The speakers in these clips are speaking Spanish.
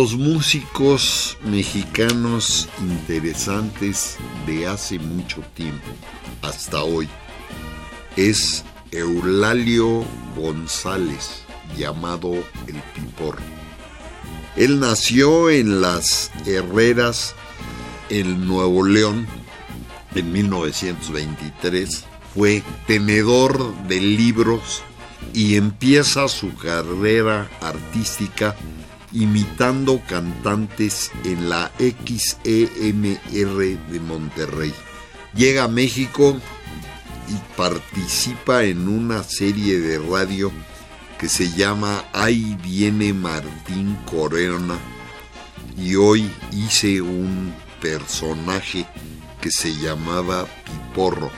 Los músicos mexicanos interesantes de hace mucho tiempo, hasta hoy, es Eulalio González, llamado El Pipor. Él nació en las Herreras, en Nuevo León, en 1923. Fue tenedor de libros y empieza su carrera artística imitando cantantes en la XEMR de Monterrey. Llega a México y participa en una serie de radio que se llama Ahí viene Martín Corona y hoy hice un personaje que se llamaba Piporro,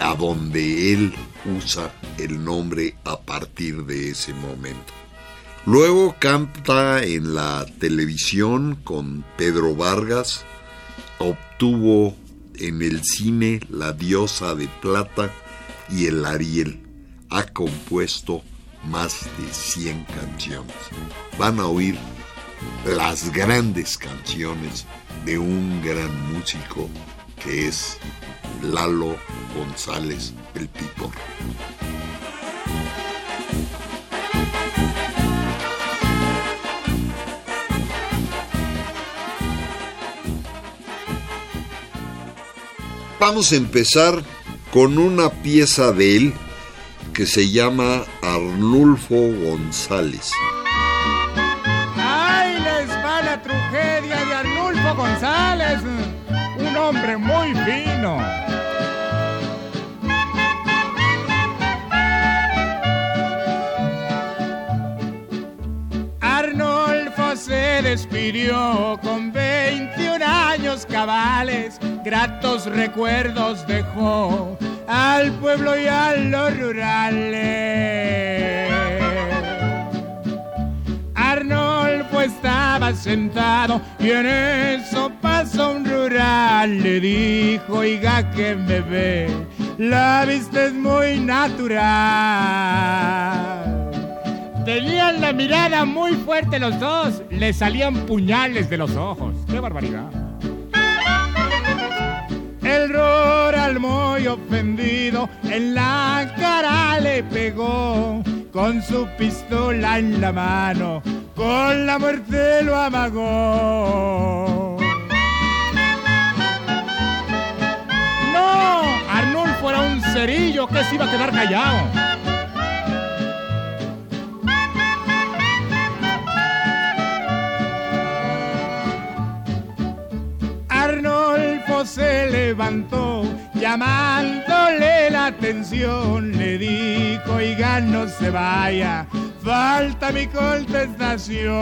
a donde él usa el nombre a partir de ese momento. Luego canta en la televisión con Pedro Vargas, obtuvo en el cine La diosa de plata y el Ariel. Ha compuesto más de 100 canciones. Van a oír las grandes canciones de un gran músico que es Lalo González el Pitor. Vamos a empezar con una pieza de él que se llama Arnulfo González. ¡Ay, les va la tragedia de Arnulfo González! Un hombre muy fino. Arnulfo se despidió con 21 cabales, gratos recuerdos dejó al pueblo y a los rurales. Arnolfo estaba sentado y en eso pasó un rural. Le dijo, oiga que me ve, la vista es muy natural. Tenían la mirada muy fuerte los dos, le salían puñales de los ojos. ¡Qué barbaridad! El rural muy ofendido en la cara le pegó con su pistola en la mano, con la muerte lo amagó. No, Arnulfo era un cerillo que se iba a quedar callado. Se levantó llamándole la atención, le dijo, oiga, se vaya, falta mi contestación.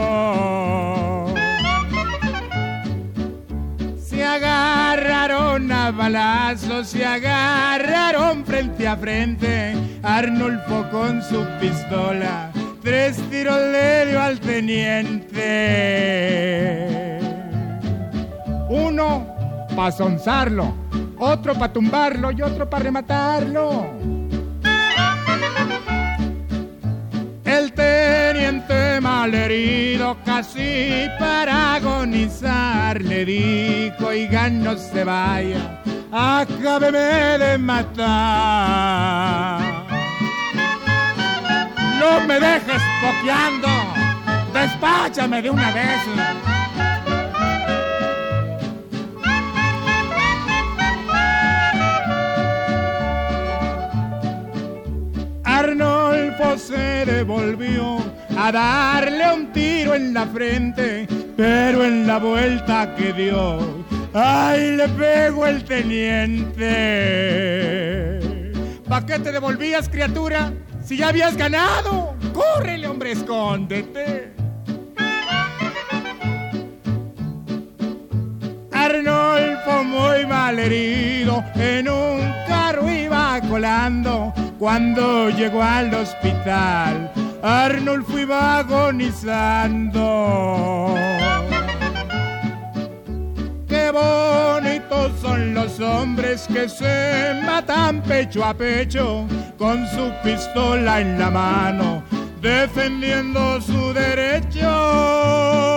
Se agarraron a balazos, se agarraron frente a frente, Arnulfo con su pistola, tres tiros le dio al teniente. Uno para sonzarlo, otro para tumbarlo y otro para rematarlo. El teniente malherido casi para agonizar le dijo, oiga, no se vaya, acábeme de matar. No me dejes boqueando, despáchame de una vez. Arnolfo se devolvió a darle un tiro en la frente, pero en la vuelta que dio, ¡ay, le pegó el teniente! ¿Para qué te devolvías, criatura? Si ya habías ganado, córrele, hombre, escóndete. Arnolfo muy mal herido en un carro iba colando cuando llegó al hospital. Arnolfo iba agonizando. Qué bonitos son los hombres que se matan pecho a pecho con su pistola en la mano, defendiendo su derecho.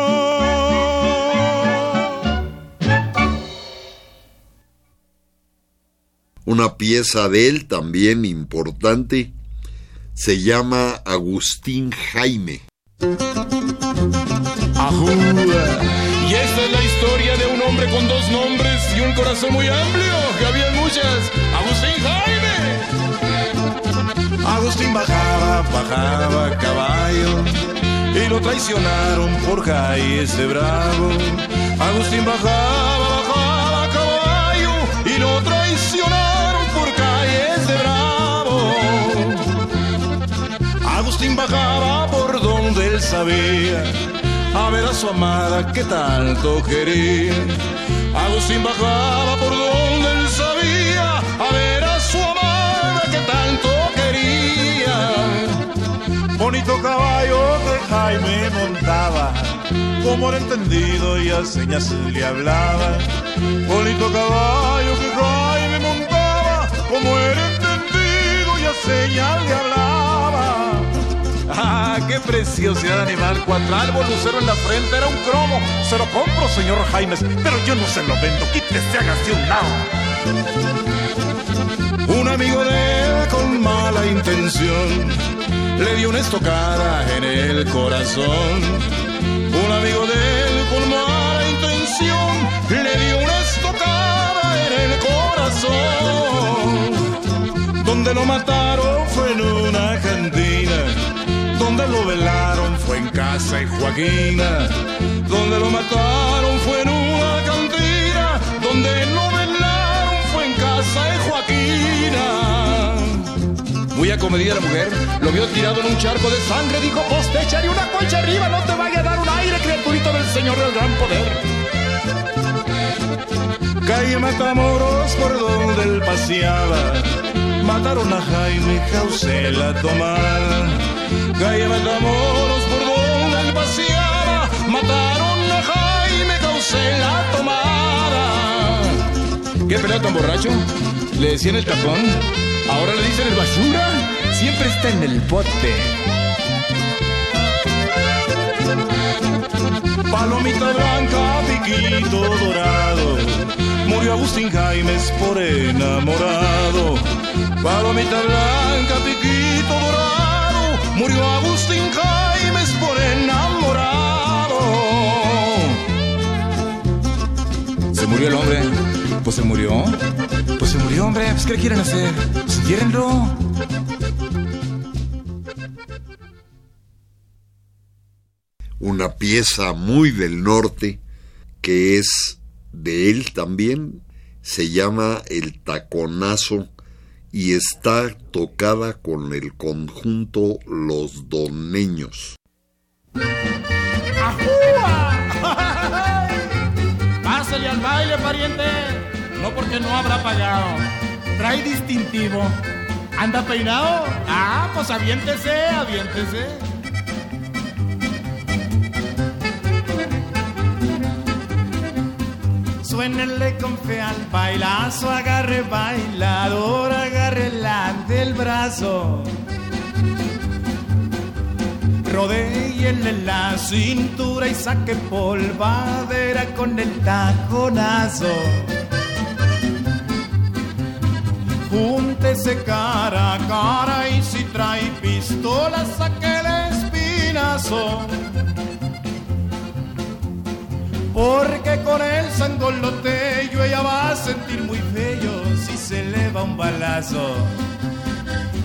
Una pieza de él también importante se llama Agustín Jaime. Y esta es la historia de un hombre con dos nombres y un corazón muy amplio, que había muchas. Agustín Jaime. Agustín bajaba, bajaba caballo y lo traicionaron por calles bravo. Agustín bajaba, bajaba caballo y lo traicionaron Agustín bajaba por donde él sabía a ver a su amada que tanto quería. Agustín bajaba por donde él sabía a ver a su amada que tanto quería. Bonito caballo que Jaime montaba, como era entendido y a señas le hablaba. Bonito caballo que Jaime montaba, como era entendido y a señas le hablaba. Ah, qué preciosidad animal. Cuatral, lucero en la frente, era un cromo. Se lo compro, señor Jaimes, pero yo no se lo vendo. Quítese, hágase un lado. Un amigo de él con mala intención le dio una estocada en el corazón. Un amigo de él con mala intención le dio una estocada en el corazón. Donde lo mataron donde lo velaron fue en casa de Joaquina, donde lo mataron fue en una cantina, donde lo velaron fue en casa de Joaquina. Muy acomedida la mujer, lo vio tirado en un charco de sangre, dijo, pues te echaré una concha arriba, no te vaya a dar un aire, criaturito del Señor del gran poder. Calle Matamoros por donde él paseaba, mataron a Jaime Causela Tomada. Calle Matamoros por donde él paseaba, mataron a Jaime Causela Tomada. ¿Qué pelea tan borracho? Le decían el tapón, ahora le dicen el basura, siempre está en el bote. Palomita blanca, piquito dorado, murió Agustín Jaimes por enamorado. Palomita blanca, piquito dorado, murió Agustín Jaimes por enamorado. ¿Se murió el hombre? Pues se murió. Pues se murió, hombre. Pues ¿qué le quieren hacer? Pues quiérenlo. Una pieza muy del norte que es de él también, se llama El Taconazo y está tocada con el conjunto Los Doneños. Pásale al baile, pariente. No porque no habrá pagado. Trae distintivo. ¿Anda peinado? Ah, pues aviéntese, aviéntese. Suénele con fe al bailazo, agarre bailador, agarre del brazo. Rodéele la cintura y saque polvadera con el taconazo. Júntese cara a cara y si trae pistola saque el espinazo. Porque con el sangolotello ella va a sentir muy feo si se le va un balazo.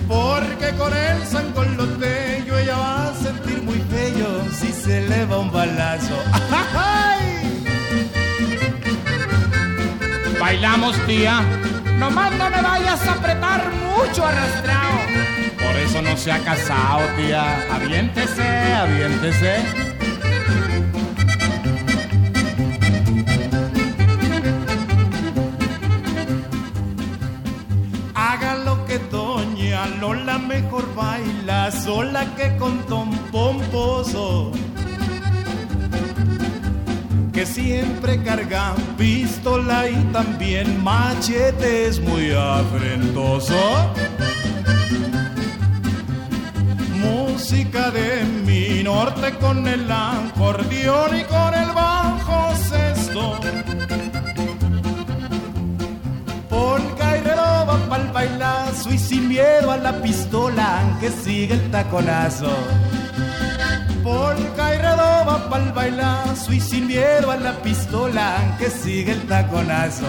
Porque con el sangoloteño ella va a sentir muy bello si se le va un balazo. Bailamos, tía. Nomás no me vayas a apretar mucho arrastrado. Por eso no se ha casado, tía. Aviéntese, aviéntese. Lola mejor baila sola que con Tom Pomposo. Que siempre carga pistola y también machete es muy afrentoso. Música de mi norte con el acordeón y con el bajo sexto pa'l bailazo y sin miedo a la pistola que sigue el taconazo. Polka y redoba pa'l bailazo y sin miedo a la pistola que sigue el taconazo.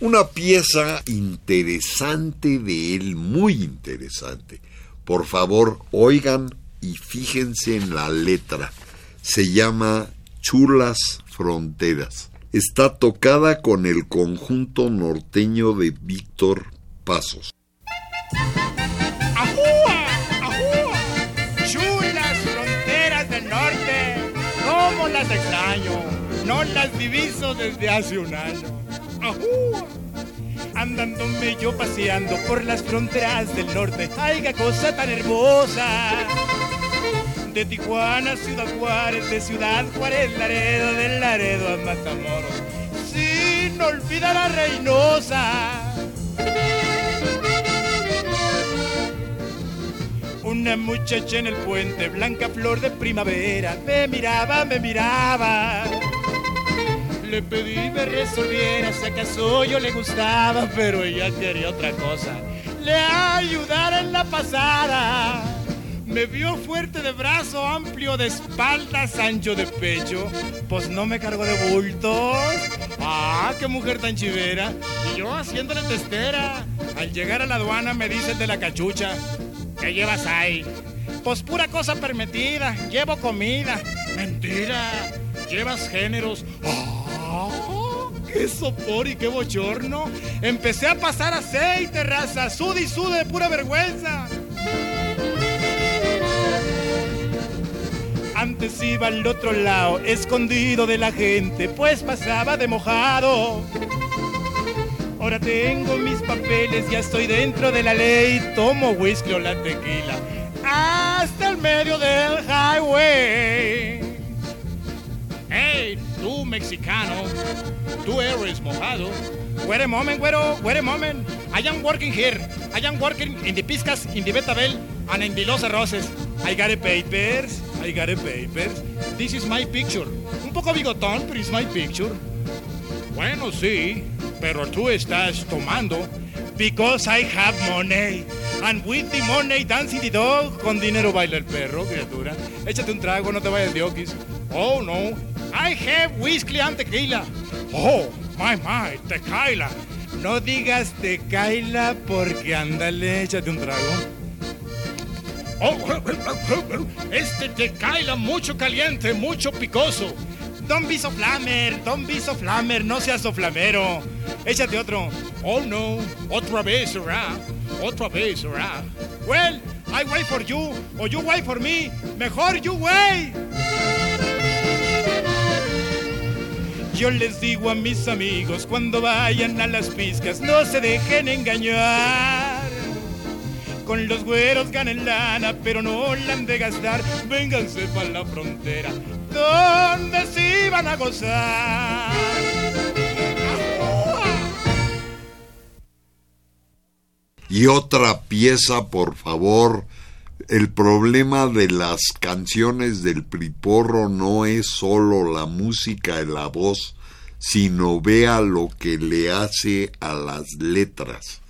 Una pieza interesante de él, muy interesante por favor, oigan y fíjense en la letra. Se llama Chulas Fronteras. Está tocada con el conjunto norteño de Víctor Pasos. ¡Ajúa! ¡Ajúa! Chulas fronteras del norte. ¿Cómo las extraño? No las diviso desde hace un año. ¡Ajúa! Andándome yo paseando por las fronteras del norte. ¡Ay, qué cosa tan hermosa! De Tijuana Ciudad Juárez, de Ciudad Juárez, Laredo, del Laredo a Matamoros, sin olvidar a Reynosa. Una muchacha en el puente, blanca flor de primavera, me miraba, me miraba le pedí me resolviera si acaso yo le gustaba, pero ella quería otra cosa. Le ayudara en la pasada. Me vio fuerte de brazo, amplio de espaldas, ancho de pecho. Pues no me cargó de bultos. Ah, qué mujer tan chivera. Y yo haciéndole testera. Al llegar a la aduana me dicen de la cachucha. ¿Qué llevas ahí? Pues pura cosa permitida. Llevo comida. Mentira. Llevas géneros. ¡Qué sopor y qué bochorno! Empecé a pasar aceite, raza, sud y sud de pura vergüenza. Antes iba al otro lado, escondido de la gente, pues pasaba de mojado. Ahora tengo mis papeles, ya estoy dentro de la ley, tomo whisky o la tequila, hasta el medio del highway. ¡Hey, tú mexicano! Tú eres mojado. Wait a moment, güero, wait a moment. I am working here. I am working in the Piscas, in the Betabel, and in the Los Arroces. I got papers. I got a papers. This is my picture. Un poco bigotón, pero it's my picture. Bueno, sí, pero tú estás tomando. Because I have money. And with the money dancing the dog. Con dinero baila el perro, criatura. Échate un trago, no te vayas de okis. Oh, no. I have whiskey and tequila. Oh, my, my, tequila. No digas tequila porque ándale, échate un trago. Oh, este tequila mucho caliente, mucho picoso. Don't be so flamer, don't be so flamer, no seas so flamero. Échate otro. Oh no, otra vez, será. Otra vez, será. Well, I wait for you, or you wait for me. Mejor you wait. Yo les digo a mis amigos cuando vayan a las piscas, no se dejen engañar. Con los güeros ganen lana, pero no la han de gastar. Vénganse para la frontera, donde sí van a gozar. Y otra pieza, por favor. El problema de las canciones del Priporro no es solo la música y la voz, sino vea lo que le hace a las letras.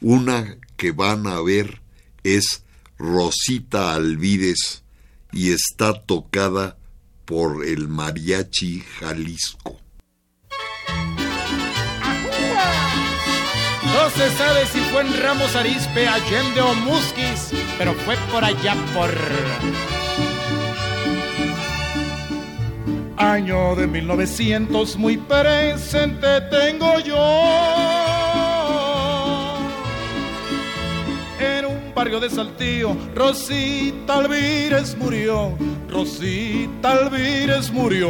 Una que van a ver es Rosita Alvides y está tocada por el Mariachi Jalisco. Se sabe si fue en Ramos Arispe, Allende o Musquis, pero fue por allá por... Año de 1900 muy presente tengo yo. En un barrio de Saltillo, Rosita Alvírez murió. Rosita Alvírez murió.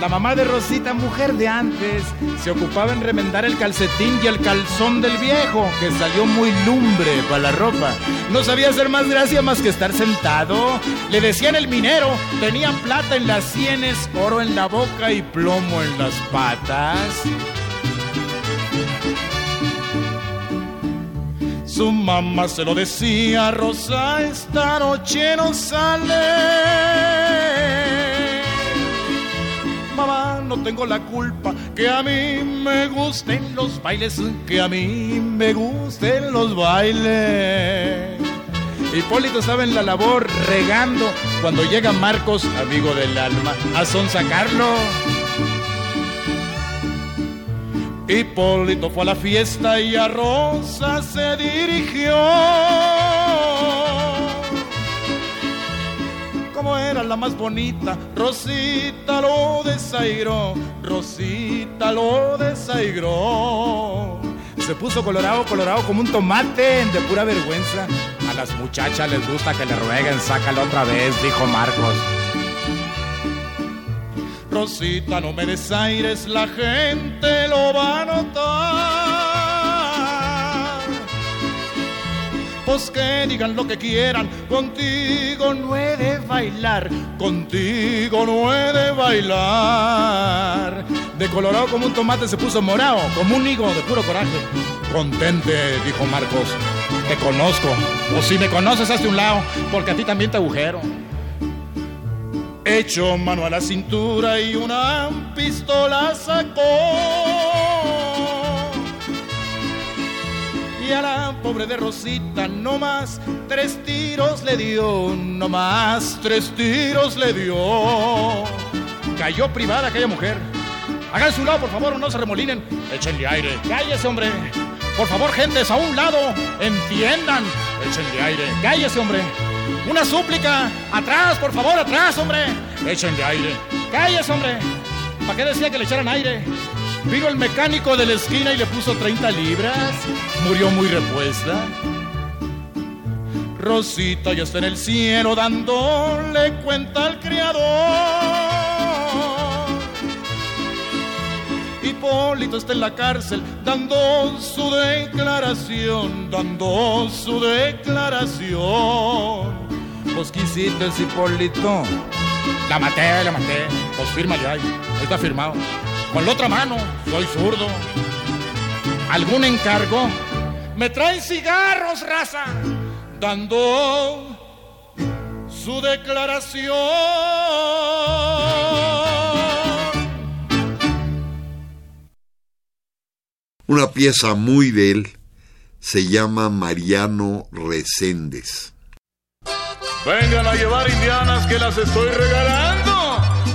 La mamá de Rosita, mujer de antes, se ocupaba en remendar el calcetín y el calzón del viejo, que salió muy lumbre para la ropa. No sabía hacer más gracia más que estar sentado. Le decían el minero, tenía plata en las sienes, oro en la boca y plomo en las patas. Su mamá se lo decía, Rosa, esta noche no sale mamá, no tengo la culpa que a mí me gusten los bailes, que a mí me gusten los bailes. Hipólito estaba en la labor regando cuando llega Marcos, amigo del alma, a sonsacarlo. Hipólito fue a la fiesta y a Rosa se dirigió. Era la más bonita, Rosita lo desairó, Rosita lo desairó. Se puso colorado, colorado como un tomate de pura vergüenza. A las muchachas les gusta que le rueguen, sácalo otra vez, dijo Marcos. Rosita, no me desaires, la gente lo va a notar. Pues que digan lo que quieran, contigo no he de bailar, contigo no he de bailar. De colorado como un tomate se puso morado, como un higo de puro coraje. Contente, dijo Marcos, te conozco, o si me conoces hazte un lado, porque a ti también te agujero. Echó mano a la cintura y una pistola sacó y a la pobre de Rosita no más tres tiros le dio, no más tres tiros le dio. Cayó privada aquella mujer. Hagan su lado, por favor, no se remolinen. Échenle aire. Cállese, hombre. Por favor, gentes, a un lado. Entiendan. Échenle aire. Cállese, hombre. Una súplica. Atrás, por favor, atrás, hombre. Échenle aire. Cállese, hombre. ¿Para qué decía que le echaran aire? Vino el mecánico de la esquina y le puso 30 libras. Murió muy repuesta. Rosita ya está en el cielo dándole cuenta al criador. Hipólito está en la cárcel dando su declaración, dando su declaración. Pues quisiste Hipólito. La maté, la maté. Pues fírmale ahí. Ahí está firmado. Con la otra mano, soy zurdo. ¿Algún encargo? Me traen cigarros, raza, dando su declaración. Una pieza muy de él se llama Mariano Reséndez. Vengan a llevar indianas que las estoy regalando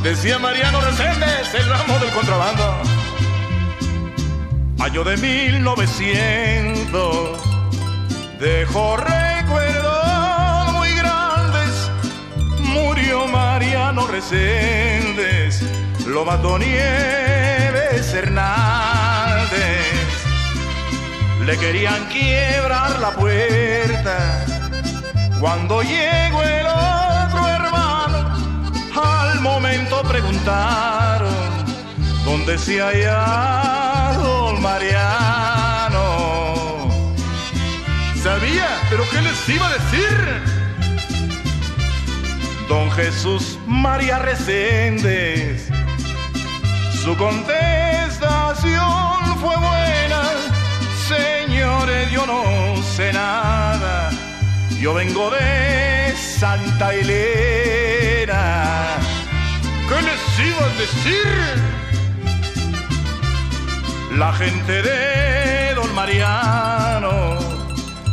decía Mariano Reséndez, el ramo del contrabando. Año de 1900, dejó recuerdos muy grandes. Murió Mariano Reséndez, lo mató Nieves Hernández. Le querían quiebrar la puerta cuando llegó el momento preguntaron dónde se halla don Mariano. Sabía, pero ¿qué les iba a decir? Don Jesús María Reséndez, su contestación fue buena. Señores, yo no sé nada, yo vengo de Santa Elena ¿qué les iba a decir? La gente de Don Mariano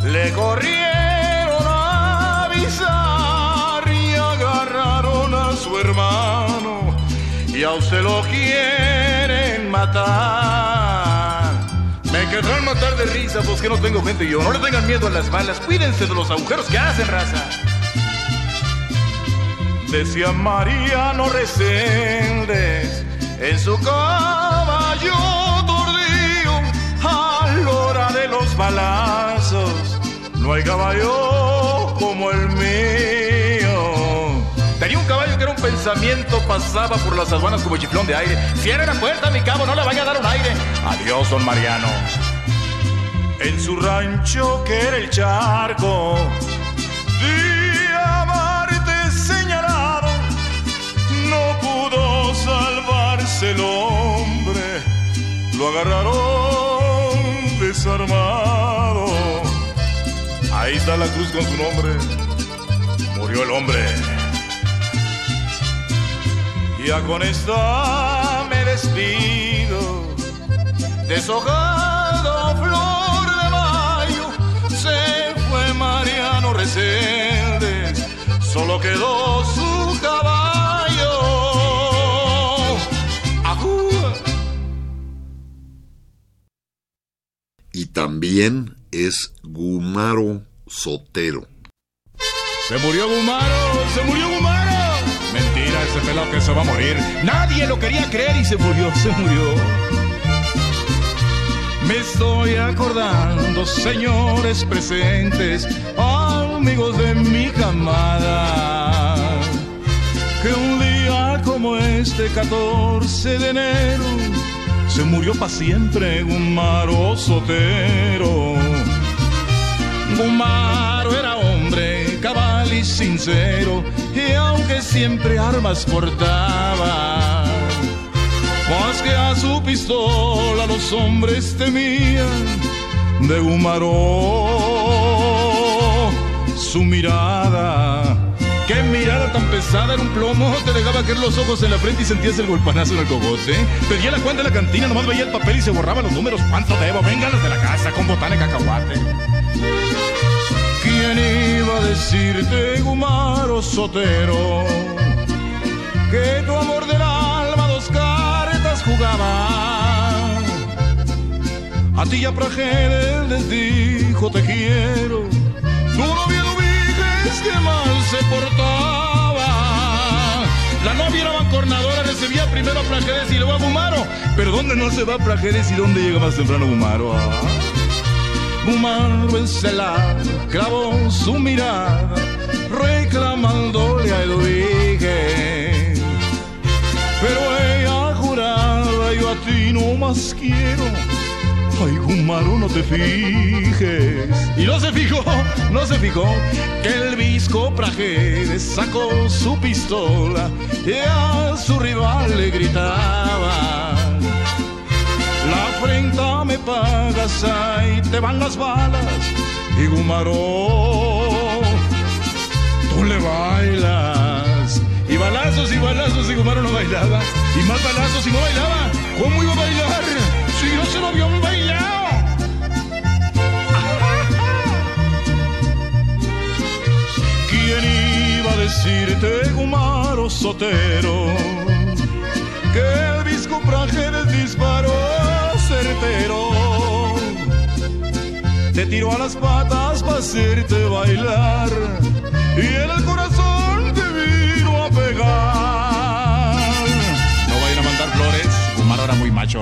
le corrieron a avisar y agarraron a su hermano y aún se lo quieren matar. Me querrán matar de risa, pues que no tengo gente y yo. No le tengan miedo a las balas, cuídense de los agujeros que hacen, raza. Decía Mariano Reséndez en su caballo tordío a la hora de los balazos. No hay caballo como el mío. Tenía un caballo que era un pensamiento, pasaba por las aduanas como chiflón de aire. Cierre la puerta, mi cabo, no le vaya a dar un aire. Adiós, don Mariano. En su rancho que era el charco, salvarse el hombre. Lo agarraron desarmado. Ahí está la cruz con su nombre. Murió el hombre. Ya con esta me despido. Deshojado flor de mayo, se fue Mariano Reséndez, solo quedó su también es Gumaro Sotero. Se murió Gumaro, se murió Gumaro. Mentira, ese pelado que se va a morir. Nadie lo quería creer y se murió, se murió. Me estoy acordando, señores presentes, amigos de mi camada, que un día como este 14 de enero se murió para siempre Gumaro Sotero. Gumaro era hombre cabal y sincero, y aunque siempre armas portaba, más que a su pistola los hombres temían de Gumaro su mirada. Qué mirada tan pesada era un plomo, te dejaba caer los ojos en la frente y sentías el golpanazo en el cogote. Pedía la cuenta en la cantina, nomás veía el papel y se borraba los números. ¿Cuánto debo? Vengan los de la casa con botana y cacahuate. ¿Quién iba a decirte, Gumaro Sotero, que tu amor del alma dos cartas jugaba? A ti ya Prajeres les dijo te quiero, novia no que mal se portaba. La novia era mancornadora, recibía primero a Prajeres y luego a Gumaro. Pero ¿dónde no se va Prajeres y dónde llega más temprano Gumaro? Ah. Gumaro en celar clavó su mirada, reclamándole a Edwige. Pero ella juraba, yo a ti no más quiero. Ay, Gumaro, no te fijes. Y no se fijó, no se fijó que el visco Prajeres sacó su pistola y a su rival le gritaba. La afrenta me pagas, ahí te van las balas. Y Gumaro, tú le bailas. Y balazos y balazos y Gumaro no bailaba. Y más balazos y no bailaba. ¿Cómo iba a bailar? Si no se lo habían decirte, Gumaro Sotero? que el visco Prajeres disparó certero. Te tiró a las patas para hacerte bailar y en el corazón te vino a pegar. No vayan a mandar flores, Gumaro era muy macho.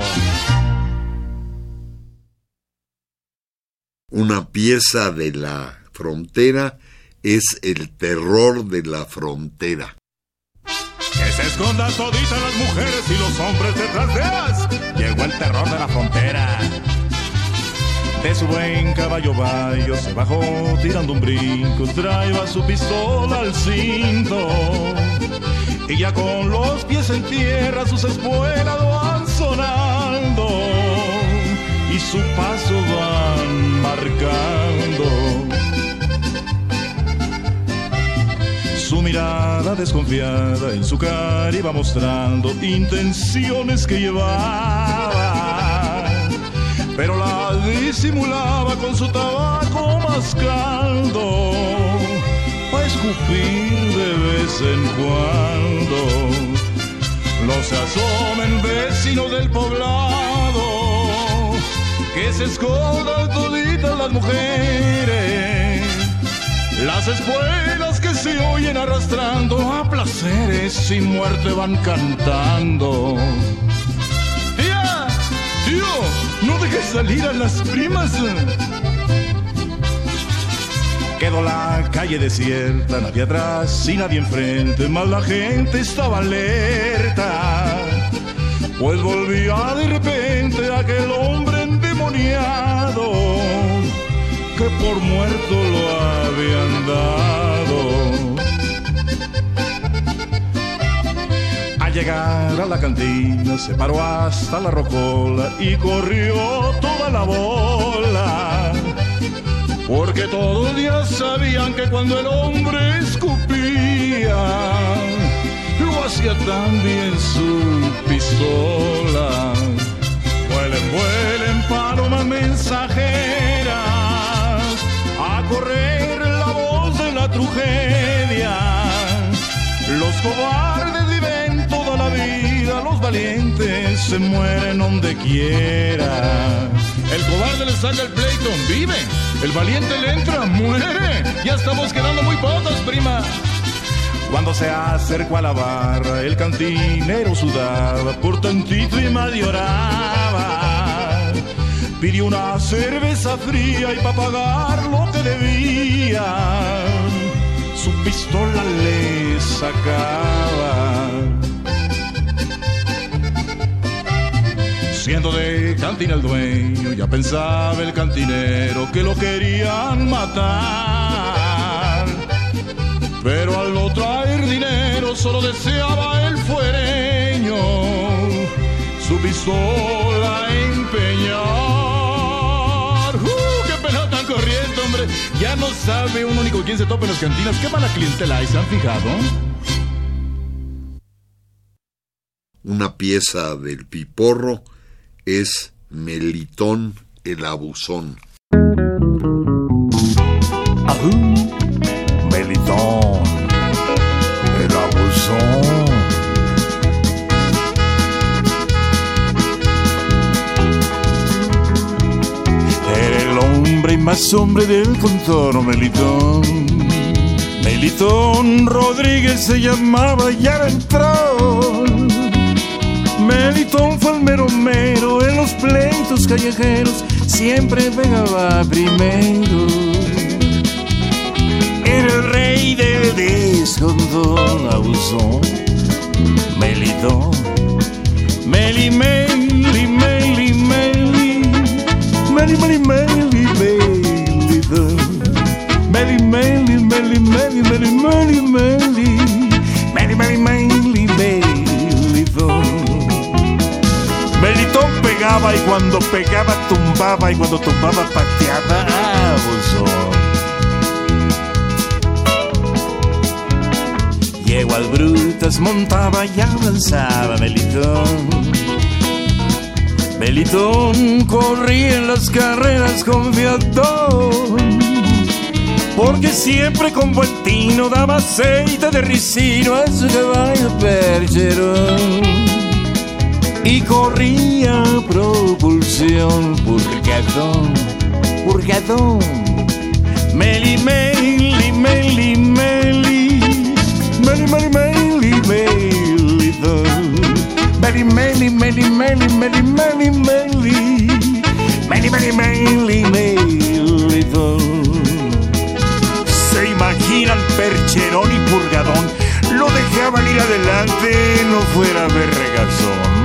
Una pieza de la frontera es el terror de la frontera. Que se escondan toditas las mujeres y los hombres detrás de ellas. Llegó el terror de la frontera. De su buen caballo bayo se bajó tirando un brinco, traía su pistola al cinto. Y ya con los pies en tierra sus espuelas van sonando y su paso van marcando. Desconfiada en su cara iba mostrando intenciones que llevaba, pero la disimulaba con su tabaco mascando, a escupir de vez en cuando. no se asomen vecinos del poblado, que se escondan toditas las mujeres, las espuelas se oyen arrastrando a placeres sin muerte van cantando. ¡Tía! ¡Tío! ¡No dejes salir a las primas! Quedó la calle desierta, nadie atrás y nadie enfrente, más la gente estaba alerta. Pues volvía de repente aquel hombre endemoniado que por muerto lo habían dado. Al llegar a la cantina se paró hasta la rocola y corrió toda la bola porque todos ya sabían que cuando el hombre escupía, lo hacía también su pistola. Vuelen, vuelen palomas mensajeras correr la voz de la tragedia. Los cobardes viven toda la vida, los valientes se mueren donde quiera. El cobarde le saca el pleito, vive. El valiente le entra, muere. Ya estamos quedando muy pocos, prima. Cuando se acercó a la barra, el cantinero sudaba, por tantito y medio lloraba. Pidió una cerveza fría y para pagar lo que debía, su pistola le sacaba. Siendo de cantina el dueño, ya pensaba el cantinero que lo querían matar. Pero al no traer dinero, solo deseaba el fuereño su pistola empeñar. Ya no sabe un único quién se topa en las cantinas. ¿Qué mala clientela hay? ¿Se han fijado? Una pieza del piporro es Melitón el abusón. Más hombre del contorno, Melitón. Melitón Rodríguez se llamaba y ahora entró Melitón fue el mero mero en los pleitos callejeros, siempre pegaba primero. Era el rey del descondón, abusón. Melitón, Meli, Meli, Meli, Meli, Meli, Meli, Meli, mıydı? Meli meli meli meli meli meli meli Meli meli meli meli Melitón pegaba y cuando pegaba tumbaba y cuando tumbaba pateaba ah, Llego al Brutas montaba y avanzaba Melitón. Melitón corría en las carreras con fiatón. Porque siempre con buen tino daba aceite de ricino a su caballo percherón y corría propulsión purgadón, purgadón. Meli, meli, meli, meli, meli, meli, meli, meli, Meli, meli, meli, meli, meli, meli, meli, meli, meli, meli, meli, Se imaginan percherón y purgadón, lo dejaban ir adelante, no fuera verregazón.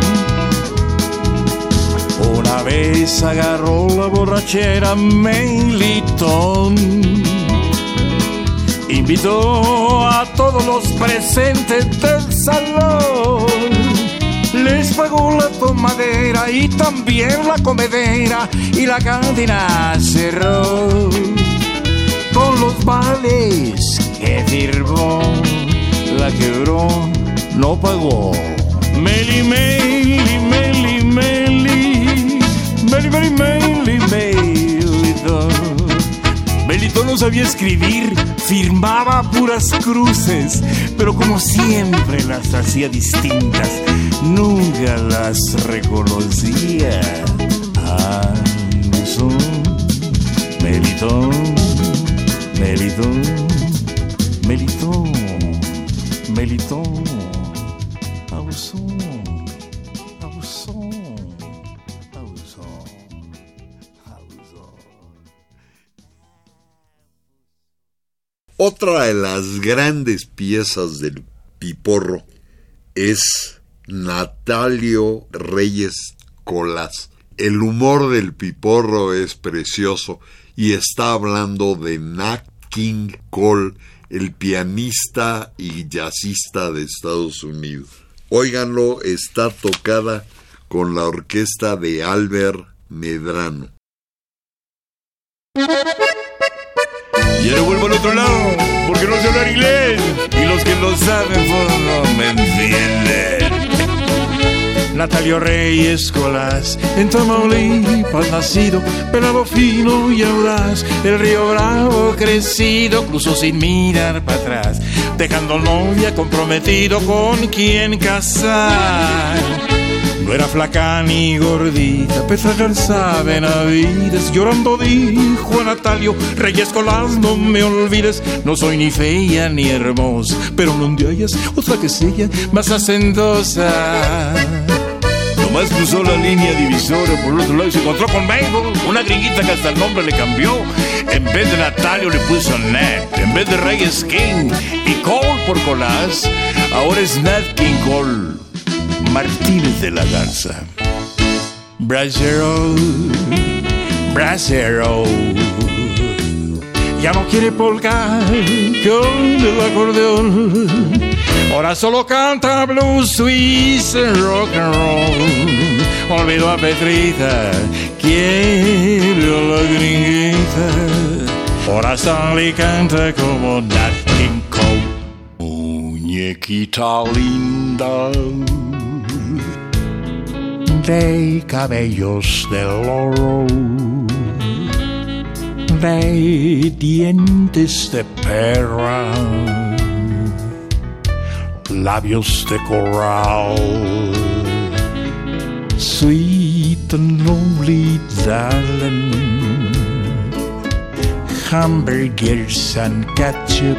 Una vez agarró la borrachera Melitón. Invitó a todos los presentes del salón. Les pagó la tomadera y también la comedera y la cantina cerró. Con los vales que firmó, la quebró, no pagó. Meli, meli, meli, meli, meli, meli, meli, melitón. Melitón no sabía escribir, firmaba puras cruces, pero como siempre las hacía distintas, nunca las reconocía. Ah, son Melitón, Melitón, Melitón, Otra de las grandes piezas del Piporro es Natalio Reyes Colas. El humor del Piporro es precioso y está hablando de Nat King Cole, el pianista y jazzista de Estados Unidos. Óiganlo, está tocada con la orquesta de Albert Medrano. Y ahora vuelvo al otro lado, porque no sé hablar inglés. Y los que lo saben, pues no me entienden. Natalio Reyes Colás, en Tamaulipas nacido, pelado fino y audaz, el río Bravo crecido, cruzó sin mirar para atrás, dejando novia comprometido con quien casar. Era flaca ni gordita, Garza Benavides Llorando dijo a Natalio Reyes Colás, no me olvides No soy ni fea ni hermosa Pero no de hayas otra que sea más hacendosa Nomás cruzó la línea divisora por el otro lado y se encontró con Mabel, una gringuita que hasta el nombre le cambió. En vez de Natalio le puso Nat, en vez de Reyes King y Cole por Colás, ahora es Nat King Cole. Martínez de la Garza. Brasero, brasero. Ya no quiere polka con el acordeón. Ahora solo canta blues, Swiss, rock and roll. Olvido a Petrita, quiere a la gringuita. Ahora Stanley canta como Nat King Cole. Muñequita linda de cabellos de oro, de dientes de perra, labios de coral, sweet and lonely darling, hamburgers and ketchup,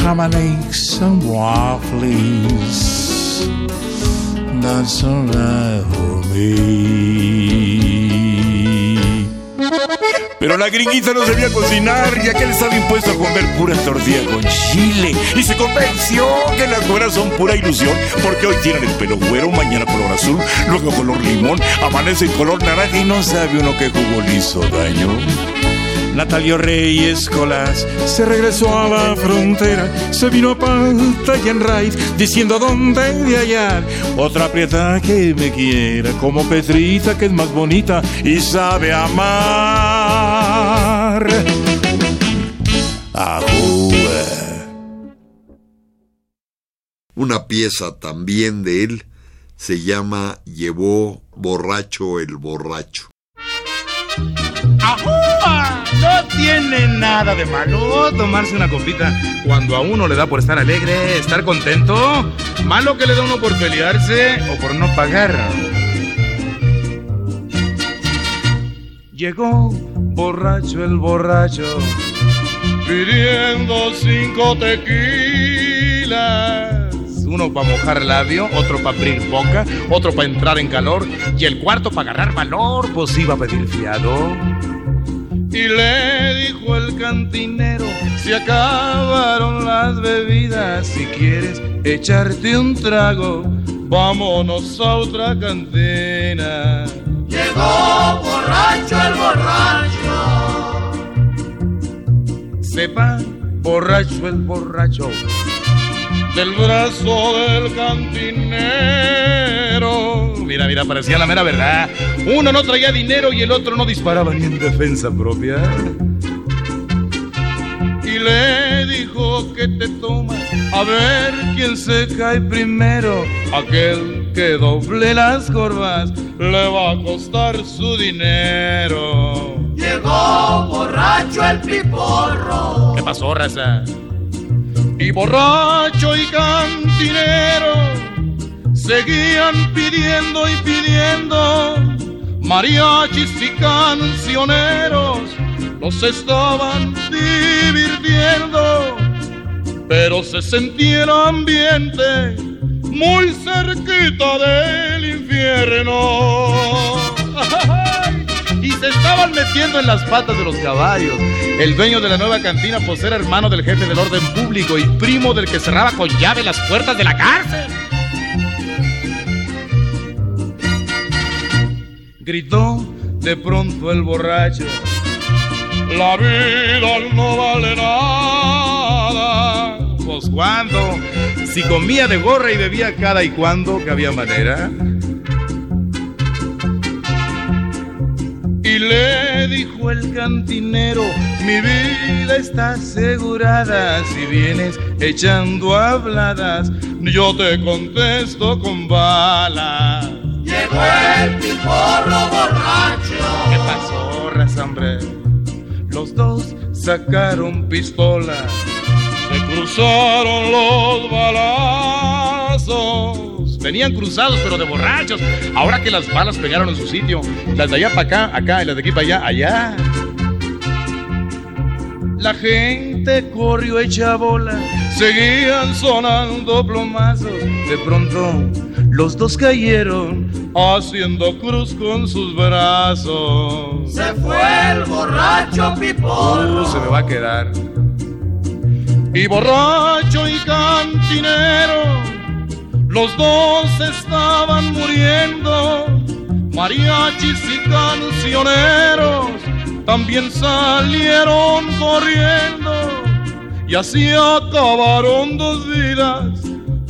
ham and eggs and waffles Pero la gringuita no sabía cocinar, ya que él estaba impuesto a comer pura tortilla con chile. Y se convenció que las güeras son pura ilusión, porque hoy tienen el pelo güero, mañana color azul, luego color limón, amanece en color naranja y no sabe uno qué jugo le hizo daño. Natalio Reyes Colás se regresó a la frontera, se vino a Panta y en Raíz, diciendo dónde de hallar otra prieta que me quiera, como Petrita que es más bonita y sabe amar. Una pieza también de él se llama Llevó borracho el borracho. No tiene nada de malo tomarse una copita cuando a uno le da por estar alegre, estar contento. Malo que le da uno por pelearse o por no pagar. Llegó borracho el borracho pidiendo cinco tequilas. Uno para mojar labio, otro para abrir boca, otro para entrar en calor y el cuarto para agarrar valor, pues iba a pedir fiado. Y le dijo el cantinero, se acabaron las bebidas, si quieres echarte un trago, vámonos a otra cantina. Llegó borracho el borracho. Sepa, borracho el borracho, del brazo del cantinero Mira, mira, parecía la mera verdad. Uno no traía dinero y el otro no disparaba ni en defensa propia. Y le dijo que te tomas, a ver quién se cae primero. Aquel que doble las corvas le va a costar su dinero. Llegó borracho el piporro. ¿Qué pasó, raza? Y borracho y cantinero seguían pidiendo y pidiendo mariachis y cancioneros los estaban divirtiendo, pero se sentía el ambiente muy cerquita del infierno. Y se estaban metiendo en las patas de los caballos. El dueño de la nueva cantina, pues era hermano del jefe del orden público y primo del que cerraba con llave las puertas de la cárcel. Gritó de pronto el borracho. La vida no vale nada. Pues cuando, si comía de gorra y bebía cada y cuando, que había manera. Y le dijo el cantinero, mi vida está asegurada, si vienes echando habladas, yo te contesto con balas. Llegó el piporro borracho. ¿Qué pasó, Razambre? Los dos sacaron pistolas, se cruzaron los balazos. Venían cruzados, pero de borrachos. Ahora que las balas pegaron en su sitio, las de allá para acá, acá, y las de aquí para allá, allá. La gente corrió hecha bola, seguían sonando plomazos. De pronto, los dos cayeron haciendo cruz con sus brazos. Se fue el borracho piporro. Uh, se me va a quedar. Y borracho y cantinero, los dos estaban muriendo. Mariachis y cancioneros también salieron corriendo. Y así acabaron dos vidas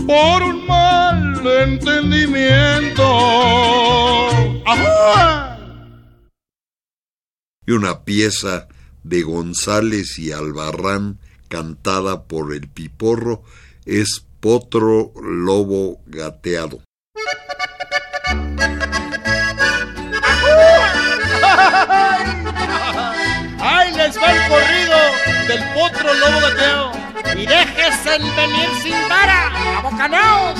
por un mal entendimiento. Y una pieza de González y Albarrán cantada por el Piporro es Potro Lobo Gateado. Y déjese el venir sin vara, abocanaos.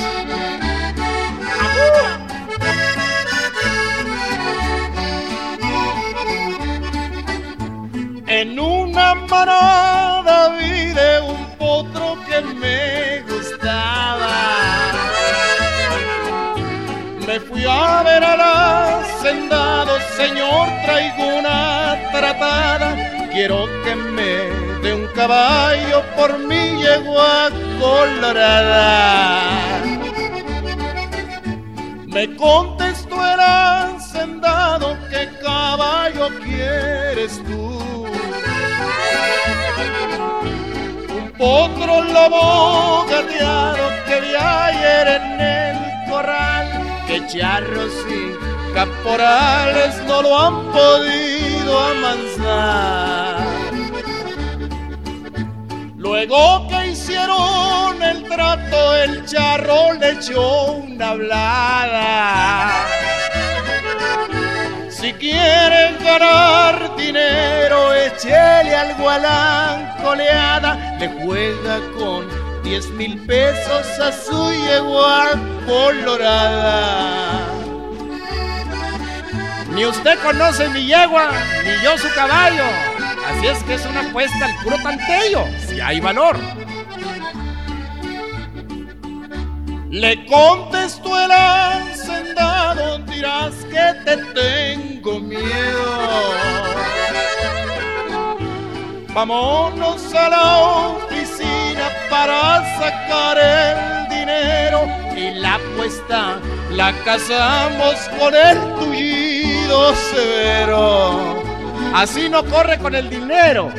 En una manada vi de un potro que me gustaba. Me fui a ver al hacendado, señor, traigo una tratada. Quiero que me dé un caballo por mi yegua colorada. Me contestó el hacendado, ¿qué caballo quieres tú? Un potro lobo gateado que vi ayer en el corral, que charros y caporales no lo han podido amansar. Luego que hicieron el trato, el charro le echó una hablada. Si quieren ganar dinero, échele al gualán coleada. Le juega con diez mil pesos a su yegua colorada. Ni usted conoce mi yegua, ni yo su caballo. Así es que es una apuesta al puro tanteo, si hay valor. Le contestó el hacendado, dirás que te tengo miedo. Vámonos a la oficina para sacar el dinero y la apuesta la casamos con el tullido severo. Así no corre con el dinero.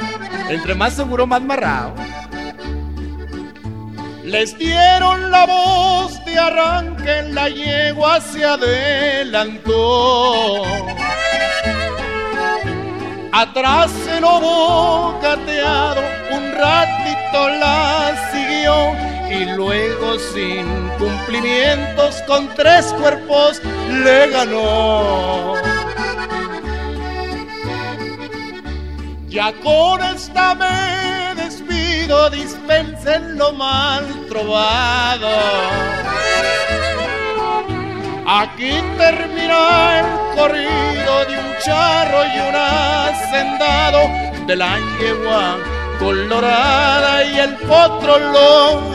Entre más seguro, más marrado. Les dieron la voz de arranque, la yegua se adelantó. Atrás el lobo gateado, un ratito la siguió y luego sin cumplimientos con tres cuerpos le ganó. Ya con esta me despido dispensen lo mal trovado. Aquí termina el corrido de un charro y un hacendado de la yegua colorada y el potro lobo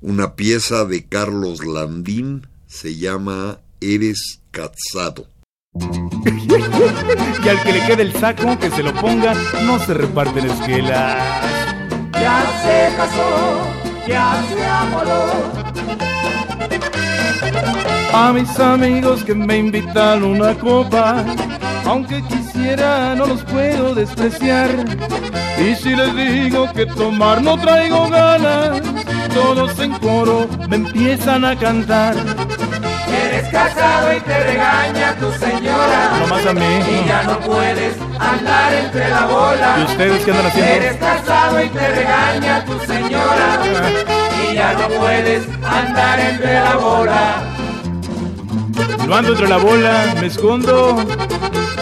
Una pieza de Carlos Landín se llama Eres Cazado. y al que le quede el saco, que se lo ponga, no se reparten esquelas. Ya se casó, ya se amoró. A mis amigos que me invitan una copa, aunque quisiera no los puedo despreciar. Y si les digo que tomar no traigo ganas, todos en coro me empiezan a cantar. Eres casado y te regaña tu señora. No más a mí. Y ya no puedes andar entre la bola. ¿Y ustedes qué andan haciendo? Eres casado y te regaña tu señora. Y ya no puedes andar entre la bola. No ando entre la bola, me escondo,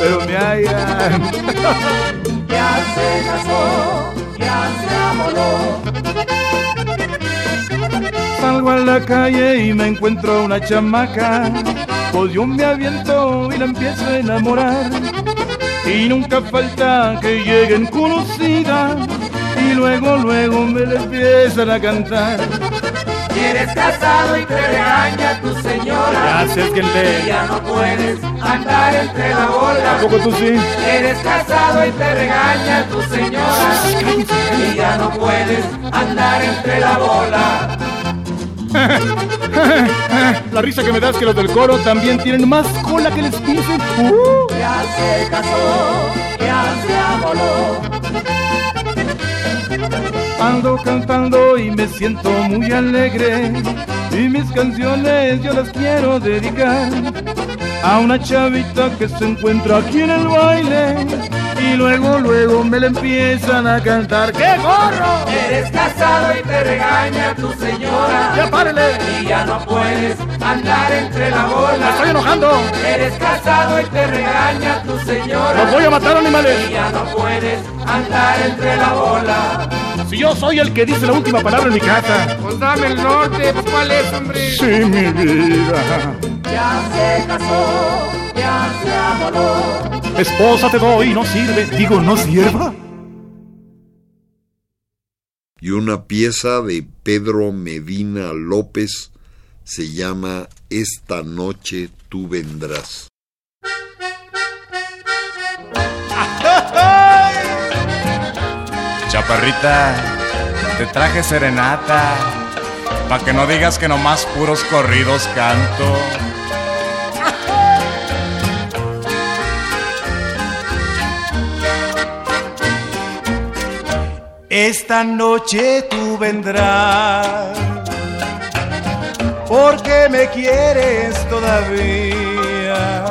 pero me hallan. ya se casó, ya se amoró. Salgo a la calle y me encuentro una chamaca, pues yo me aviento y la empiezo a enamorar. Y nunca falta que lleguen conocidas y luego, luego me le empiezan a cantar. Y eres casado y te regaña tu señora. Gracias, gente. Y ya no puedes andar entre la bola. ¿A poco tú sí? Eres casado y te regaña tu señora. Y ya no puedes andar entre la bola. La risa que me das que los del coro también tienen más cola que les dicen. Uh. Ya se casó, ya se amoló. Ando cantando y me siento muy alegre y mis canciones yo las quiero dedicar a una chavita que se encuentra aquí en el baile y luego, luego me le empiezan a cantar. ¡Qué gorro! Eres casado y te regaña tu señora. ¡Ya párele! Y ya no puedes andar entre la bola. ¡Me estoy enojando! Eres casado y te regaña tu señora. ¡Los voy a matar, animales! Y ya no puedes andar entre la bola. Si yo soy el que dice la última palabra en mi casa. Pues dame el norte, pues cuál es, hombre. Sí, mi vida. Ya se casó, ya se amoró. Esposa te doy, no sirve, digo, no sirva. Y una pieza de Pedro Medina López se llama Esta noche tú vendrás. Chaparrita, te traje serenata, pa' que no digas que nomás puros corridos canto. Esta noche tú vendrás, porque me quieres todavía,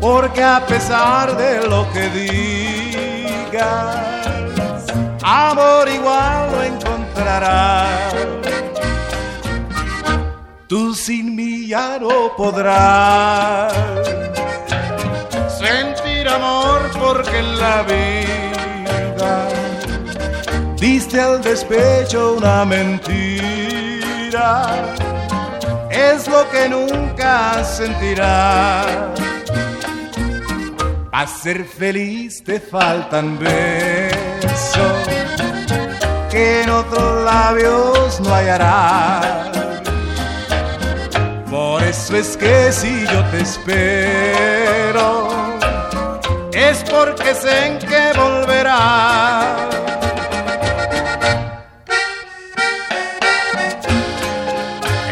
porque a pesar de lo que digas, amor igual lo encontrarás. Tú sin mí ya no podrás sentir amor porque en la vida diste al despecho una mentira. Es lo que nunca sentirás. A ser feliz te faltan besos en otros labios no hallarás. Por eso es que si yo te espero, es porque sé en que volverás.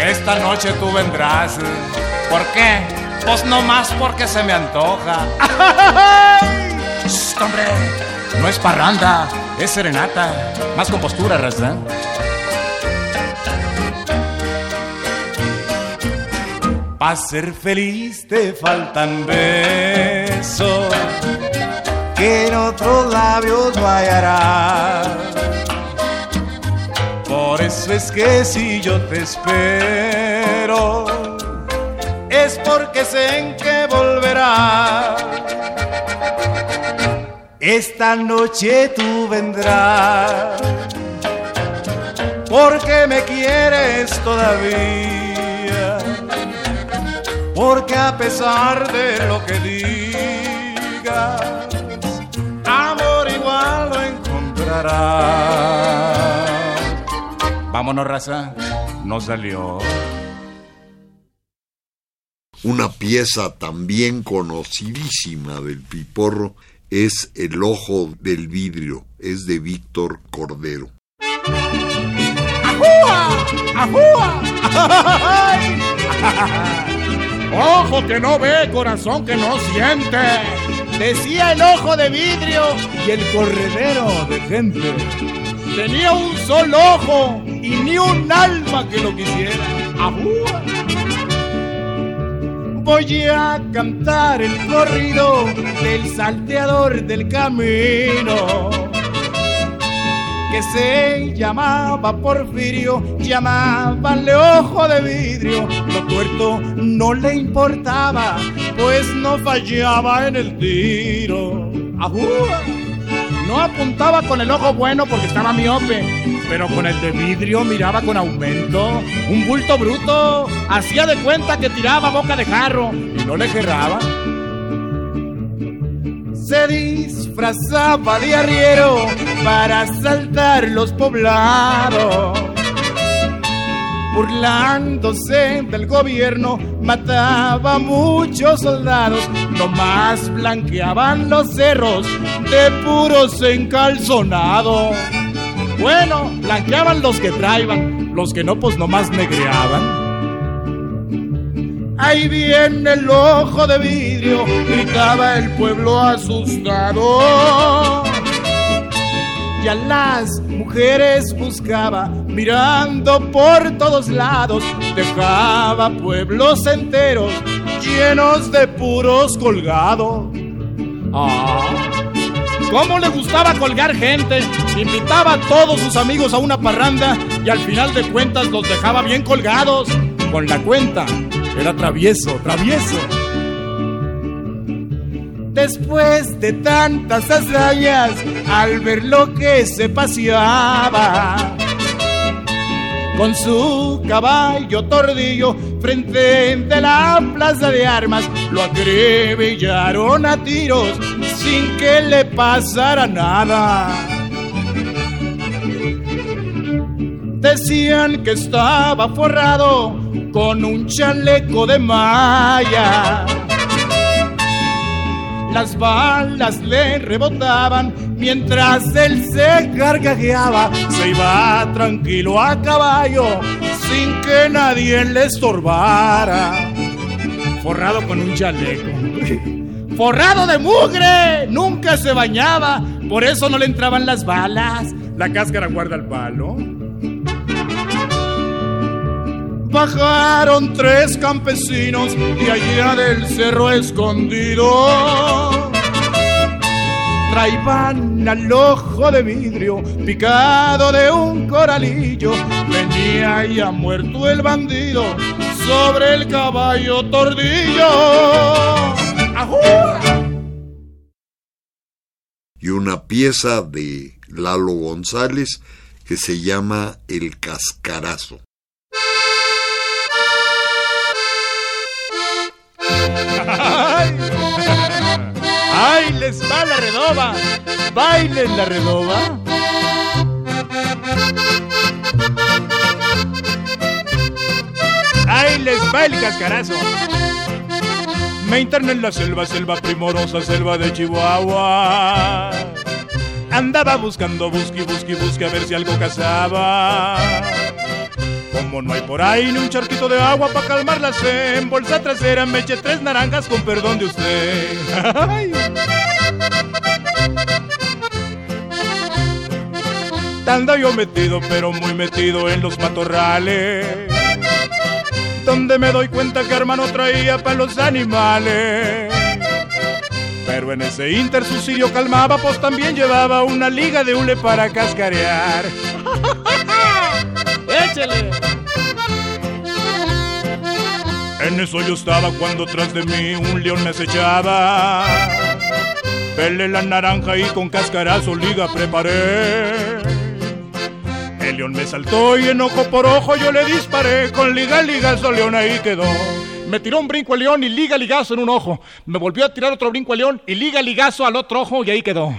Esta noche tú vendrás. ¿Por qué? Pues no más porque se me antoja. Shh, hombre, no es parranda, es serenata. Más con postura, ¿verdad? Para ser feliz te faltan besos que en otros labios no. Por eso es que si yo te espero, es porque sé en que volverá. Esta noche tú vendrás, porque me quieres todavía, porque a pesar de lo que digas, amor igual lo encontrarás. Vámonos, raza, no salió. Una pieza también conocidísima del Piporro es El Ojo del Vidrio, es de Víctor Cordero. ¡Ajúa! ¡Ajúa! Ojo que no ve, corazón que no siente. Decía el ojo de vidrio y el corredero de gente. Tenía un solo ojo y ni un alma que lo quisiera. ¡Ajúa! Voy a cantar el corrido del salteador del camino que se llamaba Porfirio, llamabanle ojo de vidrio. Lo tuerto no le importaba, pues no fallaba en el tiro. ¡Ajúa! No apuntaba con el ojo bueno porque estaba miope, pero con el de vidrio miraba con aumento. Un bulto bruto hacía de cuenta que tiraba boca de jarro y no le gerraba. Se disfrazaba de arriero para asaltar los poblados. Burlándose del gobierno, mataba a muchos soldados, nomás blanqueaban los cerros de puros encalzonados. Bueno, blanqueaban los que traían, los que no, pues nomás negreaban. Ahí viene el ojo de vidrio, gritaba el pueblo asustado. Y a las mujeres buscaba, mirando por todos lados, dejaba pueblos enteros llenos de puros colgados. Ah, ¿Cómo le gustaba colgar gente? Invitaba a todos sus amigos a una parranda y al final de cuentas los dejaba bien colgados. Con la cuenta, era travieso, travieso. Después de tantas hazañas, al ver lo que se paseaba, con su caballo tordillo frente de la plaza de armas, lo agrebillaron a tiros sin que le pasara nada. Decían que estaba forrado con un chaleco de malla. Las balas le rebotaban mientras él se carcajeaba. Se iba tranquilo a caballo sin que nadie le estorbara. Forrado con un chaleco. Forrado de mugre, nunca se bañaba, por eso no le entraban las balas. La cáscara guarda el palo. Bajaron tres campesinos de allá del cerro escondido. Traían al ojo de vidrio picado de un coralillo. Venía ya muerto el bandido sobre el caballo tordillo. ¡Ajúa! Y una pieza de Lalo González que se llama El Cascarazo. ¡Ay! ¡Ay, les va la redoba! ¡Bailen la redoba! ¡Ay, les va el cascarazo! Me interné en la selva, selva primorosa, selva de Chihuahua. Andaba buscando, busque, busque, busque a ver si algo cazaba. Como no hay por ahí ni un charquito de agua para calmar la sed, en bolsa trasera me eché tres naranjas con perdón de usted. Ay. Ando yo metido, pero muy metido en los matorrales. Donde me doy cuenta que hermano traía para los animales. Pero en ese inter su sirio calmaba, pues también llevaba una liga de hule para cascarear. En eso yo estaba cuando tras de mí un león me acechaba. Pele la naranja y con cascarazo liga preparé. El león me saltó y en ojo por ojo yo le disparé. Con liga, ligazo, león ahí quedó. Me tiró un brinco al león y liga, ligazo en un ojo. Me volvió a tirar otro brinco al león y liga, ligazo al otro ojo y ahí quedó.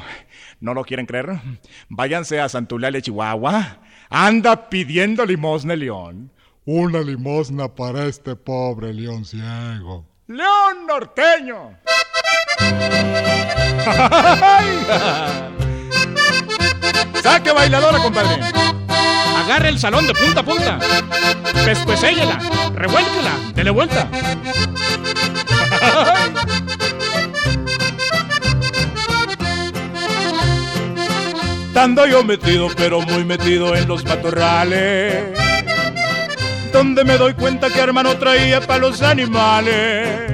¿No lo quieren creer? Váyanse a Santulale, Chihuahua. Anda pidiendo limosna león. Una limosna para este pobre león ciego. ¡León norteño! ¡Saque bailadora, compadre! Agarre el salón de punta a punta. Pescuecéyela, revuélquela, dele vuelta. Estando yo metido, pero muy metido en los matorrales. Donde me doy cuenta que hermano traía para los animales.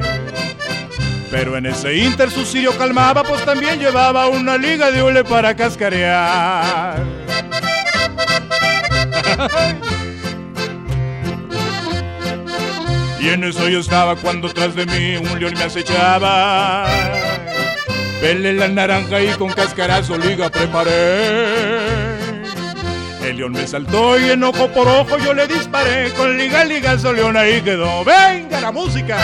Pero en ese inter su cirio calmaba, pues también llevaba una liga de hule para cascarear. y en eso yo estaba cuando tras de mí un león me acechaba. Pele la naranja y con cascarazo liga preparé. El león me saltó y en ojo por ojo yo le disparé. Con liga, ligazo, león ahí quedó. ¡Venga la música!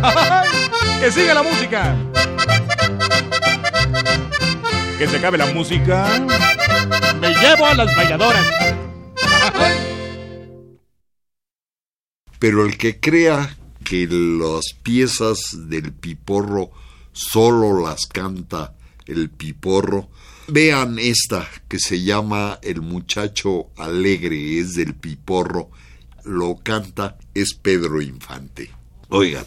¡Que siga la música! Que se acabe la música. Me llevo a las bailadoras. Pero el que crea que las piezas del piporro solo las canta el piporro. Vean esta que se llama El muchacho alegre, es del piporro. Lo canta, es Pedro Infante. Oigan.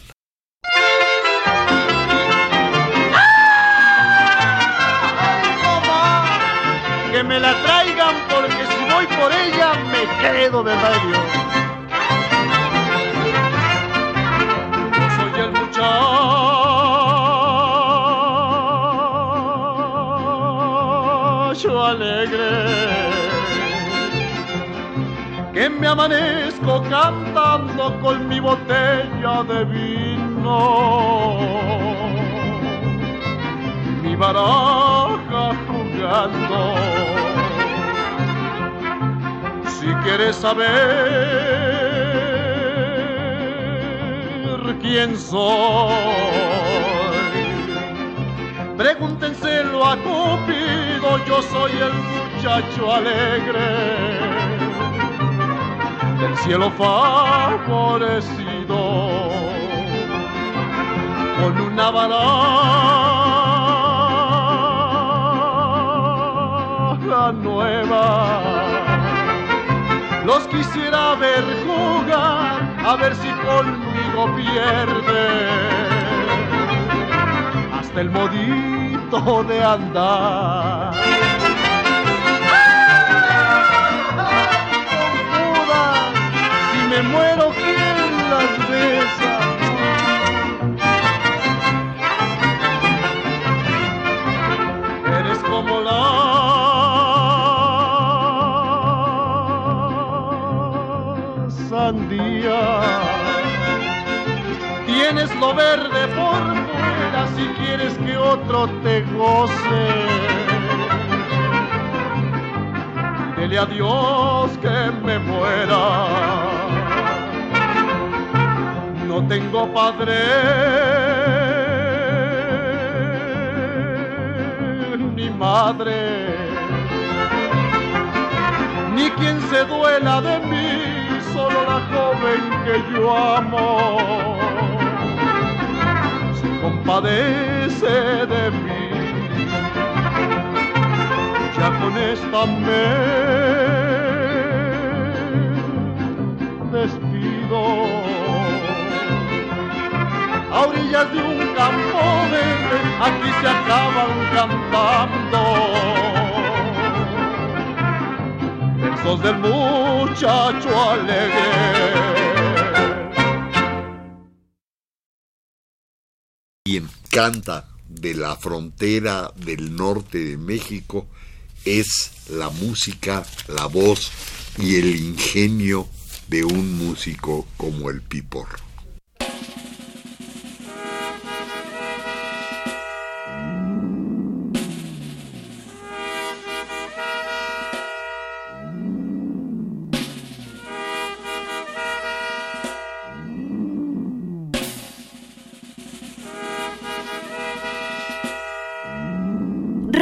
que me la traigan porque si voy por ella me quedo de medio. soy el muchacho alegre. Que me amanezco cantando con mi botella de vino. Mi baraja jugando si quieres saber quién soy, pregúntenselo a Cupido, yo soy el muchacho alegre del cielo favorecido con una baraja nueva los quisiera ver jugar, a ver si conmigo pierde. El modito de andar. si me muero, ¿quién las besa? Eres como la sandía. Tienes lo verde por si quieres que otro te goce. Dile a Dios que me muera. No tengo padre ni madre, ni quien se duela de mí, solo la joven que yo amo compadece de mí. Ya con esta me despido a orillas de un campo verde, aquí se acaban cantando versos del muchacho alegre. Quien canta de la frontera del norte de México es la música, la voz y el ingenio de un músico como el Piporro.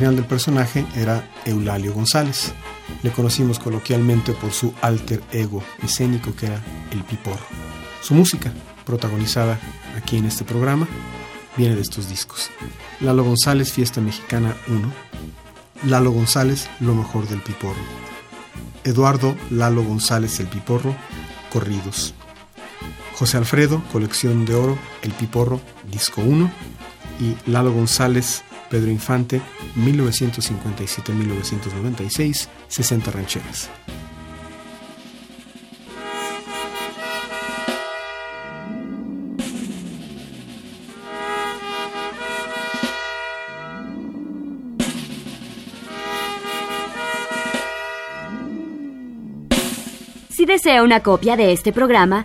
Original del personaje era Eulalio González. Le conocimos coloquialmente por su alter ego escénico que era el Piporro. Su música, protagonizada aquí en este programa, viene de estos discos. Lalo González, Fiesta Mexicana 1. Lalo González, Lo mejor del Piporro. Eduardo Lalo González, El Piporro, Corridos. José Alfredo, Colección de Oro, El Piporro, Disco 1. Y Lalo González, Pedro Infante, 1957-1996, 60 rancheras. Si desea una copia de este programa,